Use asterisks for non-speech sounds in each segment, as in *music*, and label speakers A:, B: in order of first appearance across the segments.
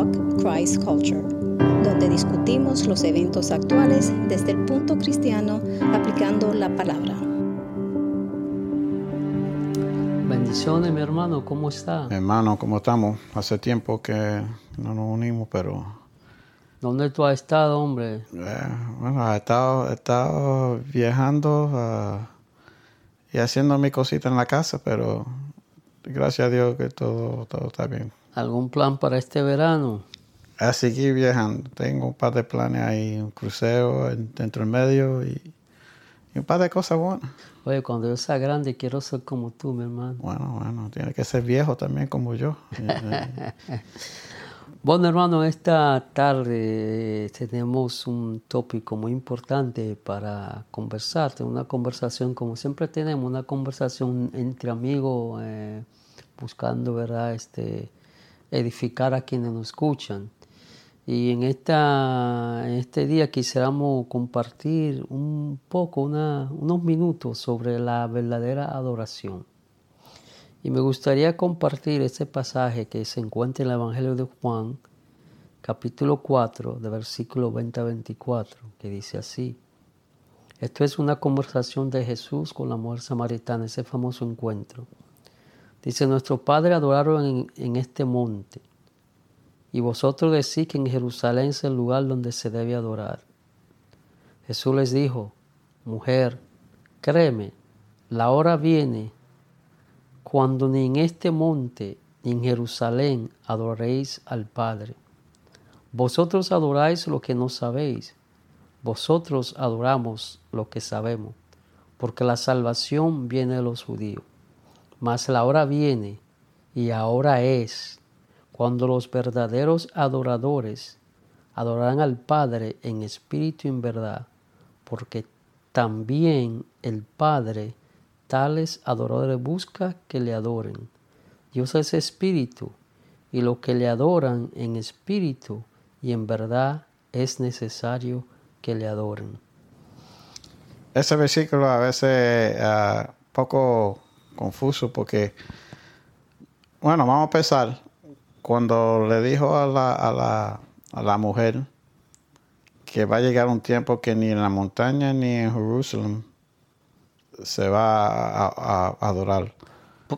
A: Talk Christ Culture, donde discutimos los eventos actuales desde el punto cristiano aplicando la palabra.
B: Bendiciones, mi hermano, ¿cómo está?
C: Hermano, ¿cómo estamos? Hace tiempo que no nos unimos, pero...
B: ¿Dónde tú has estado, hombre?
C: Eh, bueno, he estado, he estado viajando ah, y haciendo mi cosita en la casa, pero gracias a Dios que todo, todo está bien.
B: ¿Algún plan para este verano?
C: A seguir viajando. Tengo un par de planes ahí, un crucero dentro del medio y, y un par de cosas buenas.
B: Oye, cuando yo sea grande quiero ser como tú, mi hermano.
C: Bueno, bueno, tiene que ser viejo también como yo. *laughs*
B: Bueno, hermano, esta tarde eh, tenemos un tópico muy importante para conversar, una conversación como siempre tenemos, una conversación entre amigos, eh, buscando, ¿verdad?, este, edificar a quienes nos escuchan. Y en, esta, en este día quisiéramos compartir un poco, unos minutos sobre la verdadera adoración. Y me gustaría compartir este pasaje que se encuentra en el Evangelio de Juan, capítulo 4, de versículo 20 a 24, que dice así. Esto es una conversación de Jesús con la mujer samaritana, ese famoso encuentro. Dice, nuestro Padre adoraron en, este monte, y vosotros decís que en Jerusalén es el lugar donde se debe adorar. Jesús les dijo, mujer, créeme, la hora viene cuando ni en este monte ni en Jerusalén adoréis al Padre. Vosotros adoráis lo que no sabéis, vosotros adoramos lo que sabemos, porque la salvación viene de los judíos. Mas la hora viene y ahora es cuando los verdaderos adoradores adorarán al Padre en espíritu y en verdad, porque también el Padre tales adoradores busca que le adoren. Dios es espíritu, y los que le adoran en espíritu y en verdad es necesario que le adoren.
C: Ese versículo a veces es uh, poco confuso porque, bueno, vamos a empezar. Cuando le dijo a la, a la, a la mujer que va a llegar un tiempo que ni en la montaña ni en Jerusalén se va a, adorar.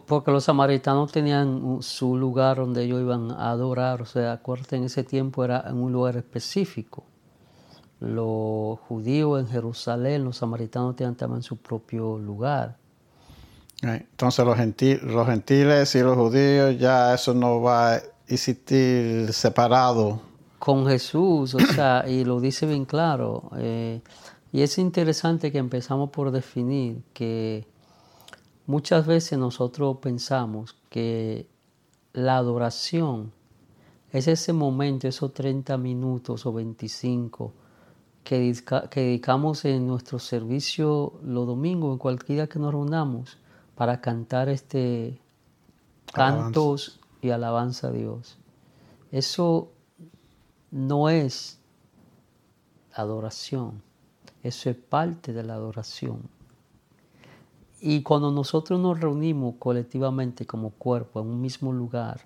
B: Porque los samaritanos tenían su lugar donde ellos iban a adorar, o sea, acuérdate, en ese tiempo era en un lugar específico. Los judíos en Jerusalén, los samaritanos tenían también su propio lugar.
C: Entonces los, los gentiles y los judíos ya eso no va a existir separado.
B: Con Jesús, o sea, *coughs* y lo dice bien claro. Eh, y es interesante que empezamos por definir que muchas veces nosotros pensamos que la adoración es ese momento, esos 30 minutos o 25 que, dedicamos en nuestro servicio los domingos, en cualquier día que nos reunamos, para cantar este cantos y alabanza a Dios. Eso no es adoración. Eso es parte de la adoración. Y cuando nosotros nos reunimos colectivamente como cuerpo en un mismo lugar,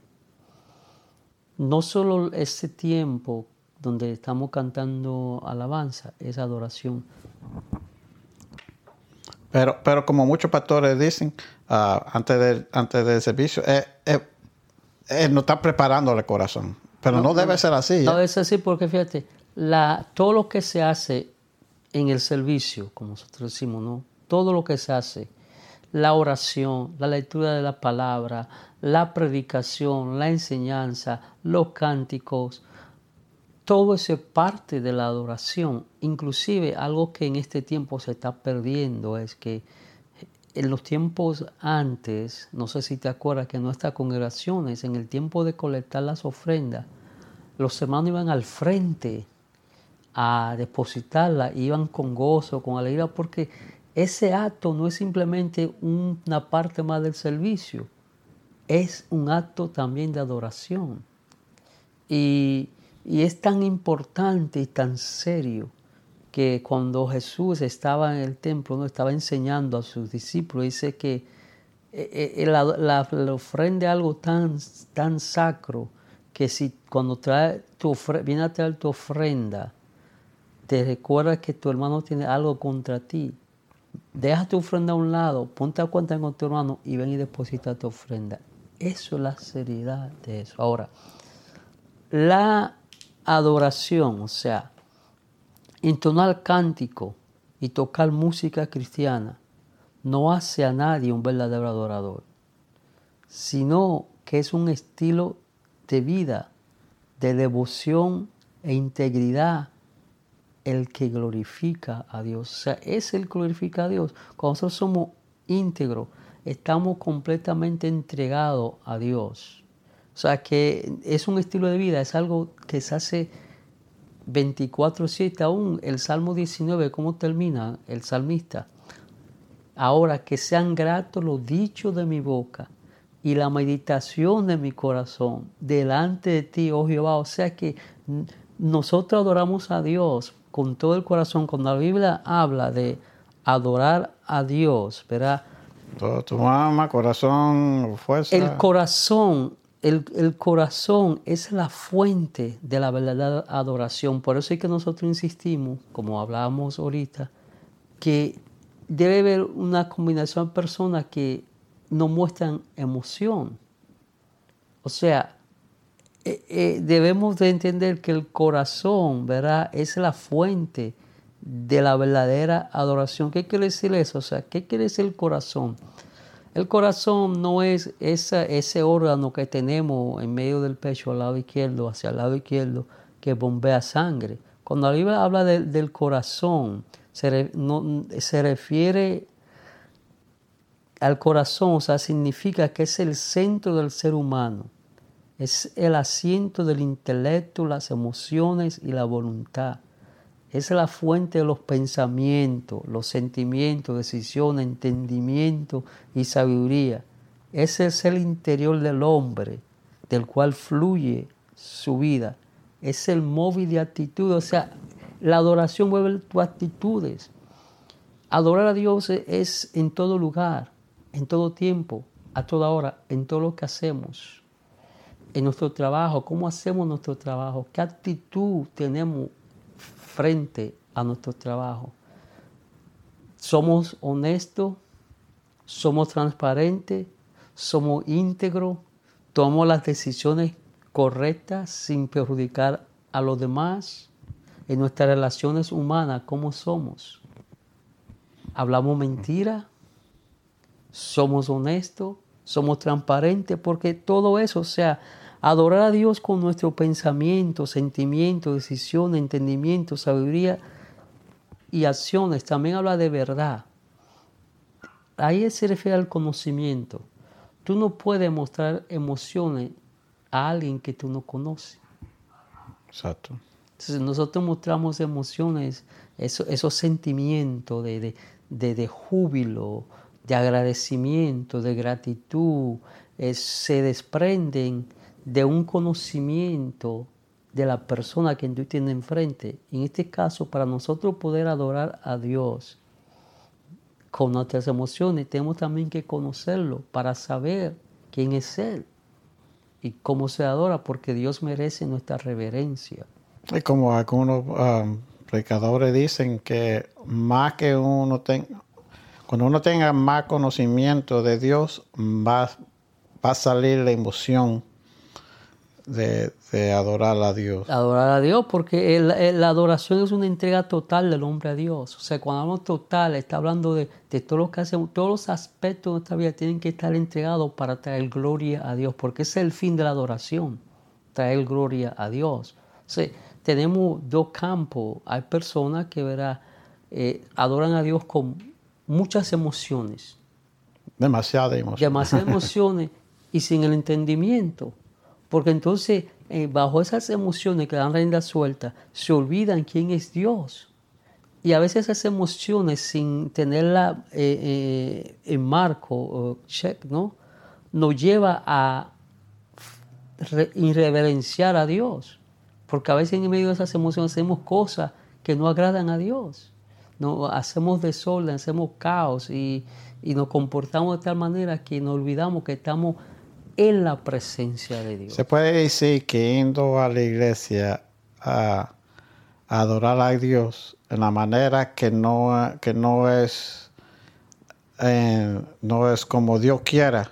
B: no solo ese tiempo donde estamos cantando alabanza, es adoración.
C: Pero, pero como muchos pastores dicen, uh, antes, del, antes del servicio, eh, eh, eh, no está preparando el corazón. Pero no, debe ser así.
B: No debe ser así porque fíjate, la, todo lo que se hace en el servicio, como nosotros decimos, ¿no? Todo lo que se hace, la oración, la lectura de la palabra, la predicación, la enseñanza, los cánticos, todo eso es parte de la adoración. Inclusive algo que en este tiempo se está perdiendo es que en los tiempos antes, no sé si te acuerdas que en nuestras congregaciones, en el tiempo de colectar las ofrendas, los hermanos iban al frente a depositarla, iban con gozo, con alegría, porque ese acto no es simplemente una parte más del servicio, es un acto también de adoración. Y, y es tan importante y tan serio que cuando Jesús estaba en el templo, no estaba enseñando a sus discípulos, dice que eh, eh, la, la, ofrenda algo tan, tan sacro que si cuando trae tu viene a traer tu ofrenda, te recuerda que tu hermano tiene algo contra ti, deja tu ofrenda a un lado, ponte a cuenta con tu hermano y ven y deposita tu ofrenda. Eso es la seriedad de eso. Ahora, la adoración, o sea, entonar cántico y tocar música cristiana, no hace a nadie un verdadero adorador, sino que es un estilo de vida, de devoción e integridad el que glorifica a Dios. O sea, es el que glorifica a Dios. Cuando nosotros somos íntegros, estamos completamente entregados a Dios. O sea, que es un estilo de vida, es algo que se hace 24/7 aún. El Salmo 19, ¿cómo termina el salmista? Ahora que sean gratos los dichos de mi boca y la meditación de mi corazón delante de ti, oh Jehová. O sea que nosotros adoramos a Dios con todo el corazón. Cuando la Biblia habla de adorar a Dios, ¿verdad?
C: Todo tu alma, corazón, fuerza.
B: El corazón, el, el, corazón es la fuente de la verdadera adoración. Por eso es que nosotros insistimos, como hablábamos ahorita, que debe haber una combinación de personas que no muestran emoción. O sea, eh, eh, debemos de entender que el corazón, ¿verdad? Es la fuente de la verdadera adoración. ¿Qué quiere decir eso? O sea, ¿qué quiere decir el corazón? El corazón no es ese órgano que tenemos en medio del pecho al lado izquierdo, hacia el lado izquierdo, que bombea sangre. Cuando la Biblia habla del corazón, se, refiere al corazón, o sea, significa que es el centro del ser humano, es el asiento del intelecto, las emociones y la voluntad. Es la fuente de los pensamientos, los sentimientos, decisiones, entendimiento y sabiduría. Ese es el interior del hombre, del cual fluye su vida. Es el móvil de actitud, o sea, la adoración mueve tus actitudes. Adorar a Dios es en todo lugar, en todo tiempo, a toda hora, en todo lo que hacemos. En nuestro trabajo, cómo hacemos nuestro trabajo, qué actitud tenemos frente a nuestro trabajo. Somos honestos, somos transparentes, somos íntegros, tomamos las decisiones correctas sin perjudicar a los demás en nuestras relaciones humanas, ¿cómo somos? ¿Hablamos mentira? ¿Somos honestos? ¿Somos transparentes? Porque todo eso, o sea, adorar a Dios con nuestro pensamiento, sentimiento, decisión, entendimiento, sabiduría y acciones, también habla de verdad. Ahí se refiere al conocimiento. Tú no puedes mostrar emociones a alguien que tú no conoces.
C: Exacto.
B: Entonces nosotros mostramos emociones, esos sentimientos de, de, júbilo, de agradecimiento, de gratitud, se desprenden de un conocimiento de la persona que tú tienes enfrente. En este caso, para nosotros poder adorar a Dios con nuestras emociones, tenemos también que conocerlo para saber quién es Él y cómo se adora, porque Dios merece nuestra reverencia.
C: Es como algunos um, predicadores dicen que más que uno tenga, cuando uno tenga más conocimiento de Dios, va, va a salir la emoción de, adorar a Dios.
B: Adorar a Dios, porque la adoración es una entrega total del hombre a Dios. O sea, cuando hablamos total, está hablando de, de todo lo que hacemos, todos los aspectos de nuestra vida tienen que estar entregados para traer gloria a Dios, porque ese es el fin de la adoración, traer gloria a Dios. O sea, tenemos dos campos. Hay personas que verá, eh, adoran a Dios con muchas emociones.
C: Demasiadas emociones.
B: Demasiadas *laughs* emociones y sin el entendimiento. Porque entonces, eh, bajo esas emociones que dan rienda suelta, se olvidan quién es Dios. Y a veces esas emociones, sin tenerla eh, en marco, check, ¿no? Nos lleva a irreverenciar a Dios. Porque a veces en medio de esas emociones hacemos cosas que no agradan a Dios. No, hacemos desorden, hacemos caos y, nos comportamos de tal manera que nos olvidamos que estamos en la presencia de Dios.
C: Se puede decir que yendo a la iglesia a, a adorar a Dios en la manera que no, que no es eh, no es como Dios quiera,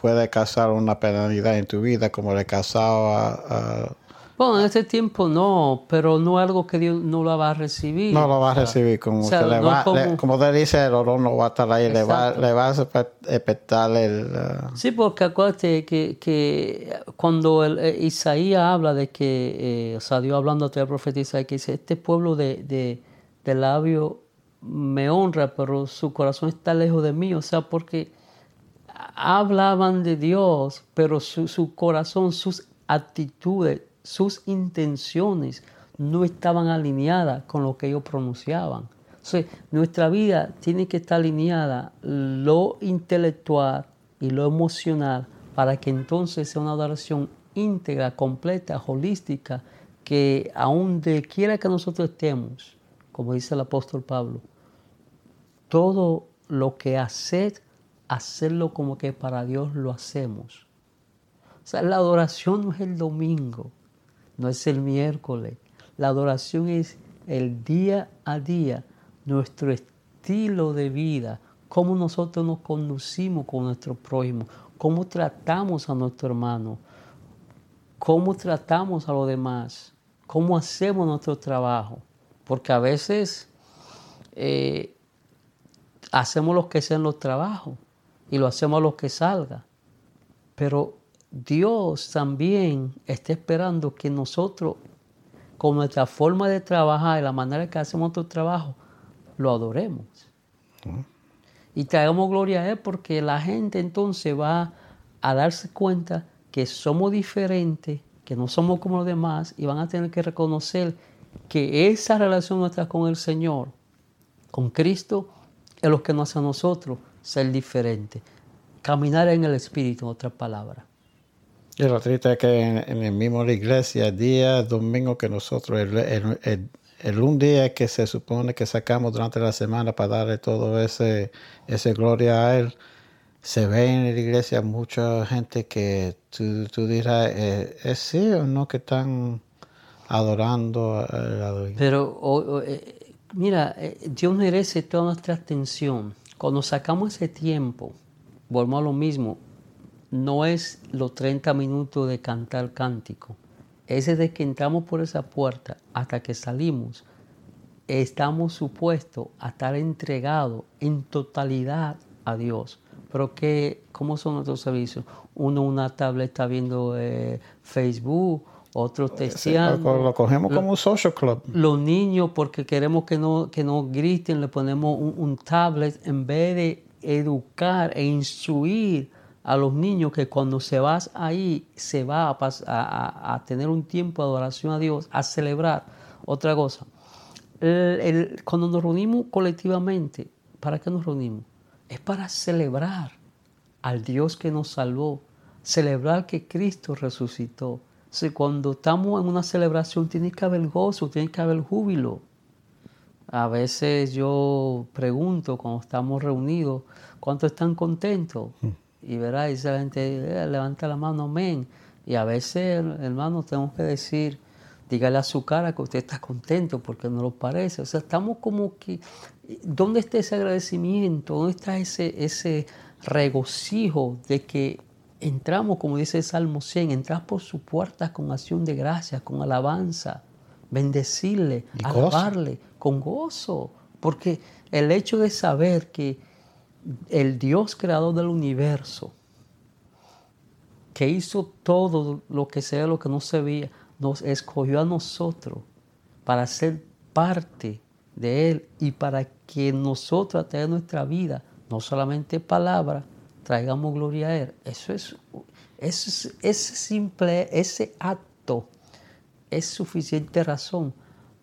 C: puede causar una penalidad en tu vida, como le causaba a,
B: bueno, en este tiempo no, pero no es algo que Dios no lo va a recibir.
C: No lo va a recibir, como, que le va, como... Le, dice, el olor no va a estar ahí, le va, le va, a espetar el... Uh...
B: Sí, porque acuérdate que, que cuando el, eh, Isaías habla de que, eh, o sea, Dios hablando a través del profeta Isaías, que dice, este pueblo de, de, de labio me honra, pero su corazón está lejos de mí, o sea, porque hablaban de Dios, pero su, su corazón, sus actitudes sus intenciones no estaban alineadas con lo que ellos pronunciaban. Entonces, nuestra vida tiene que estar alineada lo intelectual y lo emocional para que entonces sea una adoración íntegra, completa, holística, que aun de quiera que nosotros estemos, como dice el apóstol Pablo, todo lo que haced, hacerlo como que para Dios lo hacemos. O sea, la adoración no es el domingo, no es el miércoles. La adoración es el día a día, nuestro estilo de vida, cómo nosotros nos conducimos con nuestro prójimo, cómo tratamos a nuestro hermano, cómo tratamos a los demás, cómo hacemos nuestro trabajo. Porque a veces eh, hacemos lo que sean los trabajos y lo hacemos a lo que salga. Pero Dios también está esperando que nosotros, con nuestra forma de trabajar la manera que hacemos nuestro trabajo, lo adoremos. Y traigamos gloria a Él porque la gente entonces va a darse cuenta que somos diferentes, que no somos como los demás y van a tener que reconocer que esa relación nuestra con el Señor, con Cristo, es lo que nos hace a nosotros ser diferentes. Caminar en el Espíritu, en otras palabras.
C: Y lo triste es que en, el mismo la iglesia, día domingo que nosotros, el, el, un día que se supone que sacamos durante la semana para darle todo ese, ese gloria a Él, se ve en la iglesia mucha gente que tú, tú dirás, eh, ¿es sí o no que están adorando a
B: Pero eh, mira, eh, Dios merece toda nuestra atención. Cuando sacamos ese tiempo, volvemos a lo mismo, no es los 30 minutos de cantar cántico. Es desde que entramos por esa puerta hasta que salimos. Estamos supuestos a estar entregados en totalidad a Dios. Pero ¿qué, ¿cómo son nuestros servicios? Uno una tableta viendo eh, Facebook, otro testeando.
C: lo, cogemos como un social club.
B: Los niños, porque queremos que no, que no griten, le ponemos un, un tablet en vez de educar e instruir a los niños que cuando se vas ahí se va a, a, tener un tiempo de adoración a Dios, a celebrar. Otra cosa, cuando nos reunimos colectivamente, ¿para qué nos reunimos? Es para celebrar al Dios que nos salvó, celebrar que Cristo resucitó. cuando estamos en una celebración tiene que haber gozo, tiene que haber júbilo. A veces yo pregunto cuando estamos reunidos, ¿cuántos están contentos? Y verá, y la gente eh, levanta la mano, amén. Y a veces, hermano, tenemos que decir, dígale a su cara que usted está contento porque no lo parece. O sea, estamos como que, ¿dónde está ese agradecimiento? ¿Dónde está ese, ese regocijo de que entramos, como dice el Salmo 100, entras por sus puertas con acción de gracias, con alabanza, bendecirle, alabarle, con gozo? Porque el hecho de saber que el Dios creador del universo, que hizo todo lo que se ve, lo que no se veía, nos escogió a nosotros para ser parte de Él y para que nosotros a través de nuestra vida, no solamente palabra, traigamos gloria a Él. Eso es, ese simple, ese acto es suficiente razón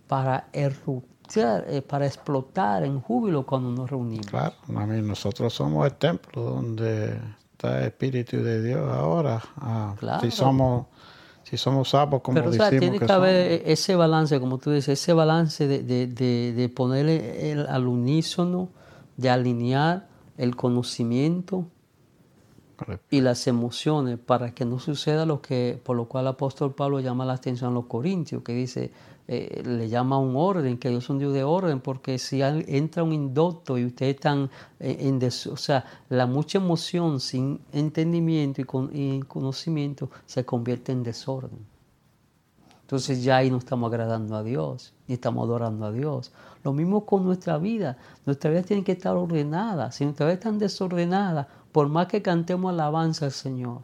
B: para eruptar eh, para explotar en júbilo cuando nos reunimos.
C: Claro, a mí nosotros somos el templo donde está el Espíritu de Dios ahora. Ah, si somos si somos sapos como Pero, o
B: tiene que, haber ese balance, como tú dices, ese balance de, de, de, ponerle al unísono, de alinear el conocimiento y las emociones para que no suceda lo que por lo cual el apóstol Pablo llama la atención a los corintios que dice eh, le llama un orden que Dios es un Dios de orden porque si entra un indocto y ustedes están eh, en, o sea la mucha emoción sin entendimiento y, con, y conocimiento se convierte en desorden. Entonces ya ahí no estamos agradando a Dios ni estamos adorando a Dios. Lo mismo con nuestra vida. Nuestra vida tiene que estar ordenada si nuestra vida está desordenada por más que cantemos alabanza al Señor,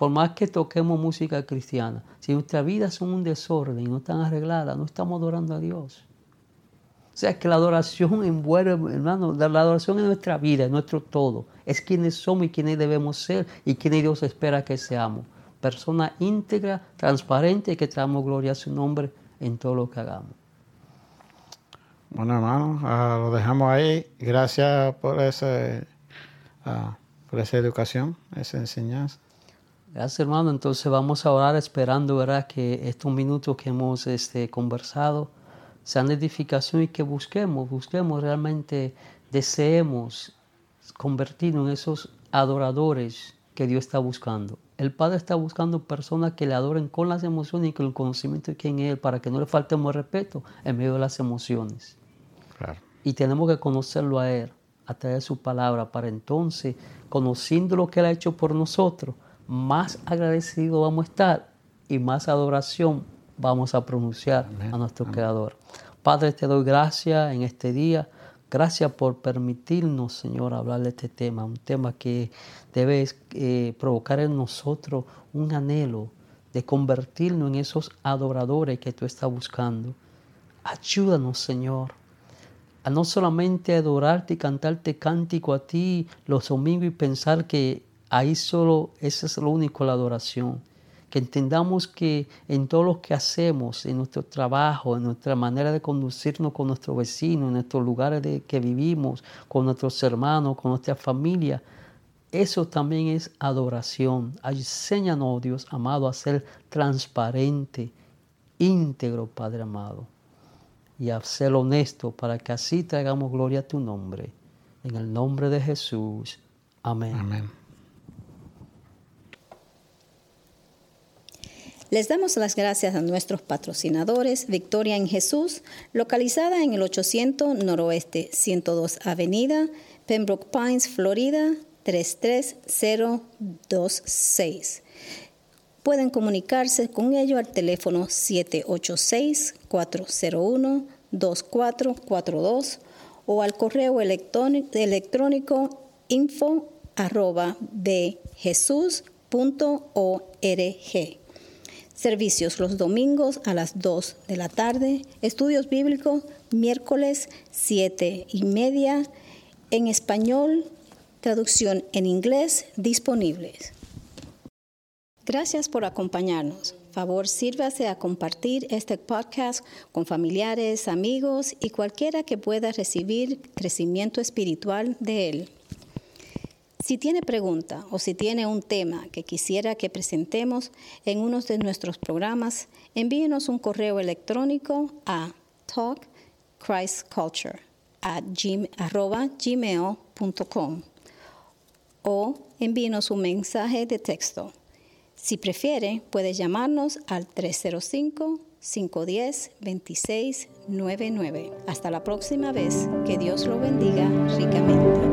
B: por más que toquemos música cristiana, si nuestras vidas son un desorden y no están arregladas, no estamos adorando a Dios. O sea que la adoración envuelve, hermano, la adoración es nuestra vida, es nuestro todo. Es quienes somos y quienes debemos ser y quienes Dios espera que seamos. Persona íntegra, transparente y que traemos gloria a su nombre en todo lo que hagamos.
C: Bueno, hermano, ah, lo dejamos ahí. Gracias por ese ah, por esa educación, esa enseñanza.
B: Gracias, hermano. Entonces vamos a orar esperando, ¿verdad?, que estos minutos que hemos este, conversado sean de edificación y que busquemos, busquemos realmente, deseemos convertirnos en esos adoradores que Dios está buscando. El Padre está buscando personas que le adoren con las emociones y con el conocimiento de quién es Él, para que no le faltemos respeto en medio de las emociones. Claro. Y tenemos que conocerlo a Él a través de su palabra, para entonces, conociendo lo que Él ha hecho por nosotros, más agradecido vamos a estar y más adoración vamos a pronunciar a nuestro Creador. Padre, te doy gracias en este día. Gracias por permitirnos, Señor, hablar de este tema, un tema que debe eh, provocar en nosotros un anhelo de convertirnos en esos adoradores que tú estás buscando. Ayúdanos, Señor, a no solamente adorarte y cantarte cántico a ti los domingos y pensar que ahí solo esa es lo único la adoración. Que entendamos que en todo lo que hacemos, en nuestro trabajo, en nuestra manera de conducirnos con nuestros vecinos, en nuestros lugares de que vivimos, con nuestros hermanos, con nuestra familia, eso también es adoración. Enséñanos, Dios amado, a ser transparente, íntegro, Padre amado y a ser honesto para que así traigamos gloria a tu nombre. En el nombre de Jesús. Amén.
A: Les damos las gracias a nuestros patrocinadores Victoria en Jesús, localizada en el 800 Noroeste 102 Avenida, Pembroke Pines, Florida 33026. Pueden comunicarse con ellos al teléfono 786-401-2442 o al correo electrónico info arroba Servicios los domingos a las 2 de la tarde. Estudios bíblicos miércoles 7 y media. En español, traducción en inglés disponibles. Gracias por acompañarnos. Favor, sírvase a compartir este podcast con familiares, amigos y cualquiera que pueda recibir crecimiento espiritual de él. Si tiene pregunta o si tiene un tema que quisiera que presentemos en uno de nuestros programas, envíenos un correo electrónico a talkchristculture@gmail.com o envíenos un mensaje de texto si prefiere, puede llamarnos al 305-510-2699. Hasta la próxima vez, que Dios lo bendiga ricamente.